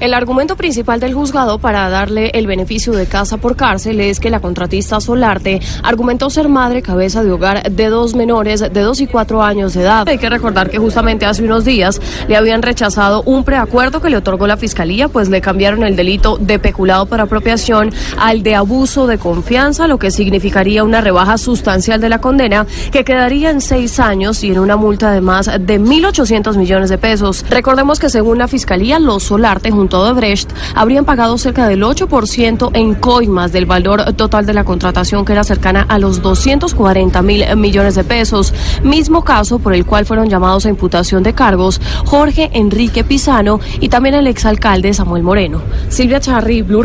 El argumento principal del juzgado para darle el beneficio de casa por cárcel es que la contratista Solarte argumentó ser madre cabeza de hogar de dos menores de dos y cuatro años de edad. Hay que recordar que justamente hace unos días le habían rechazado un preacuerdo que le otorgó la fiscalía, pues le cambiaron el delito de peculado por apropiación al de abuso de confianza, lo que significaría una rebaja sustancial de la condena que quedaría en seis años y en una multa de más de 1.800 millones de pesos. Recordemos que según la fiscalía, los Solarte junto a Odebrecht habrían pagado cerca del 8% en coimas del valor total de la contratación que era cercana a los 240 mil millones de pesos. Mismo caso por el cual fueron llamados a imputación de cargos Jorge Enrique Pisano y también el exalcalde Samuel Moreno. Silvia Charri, Blue.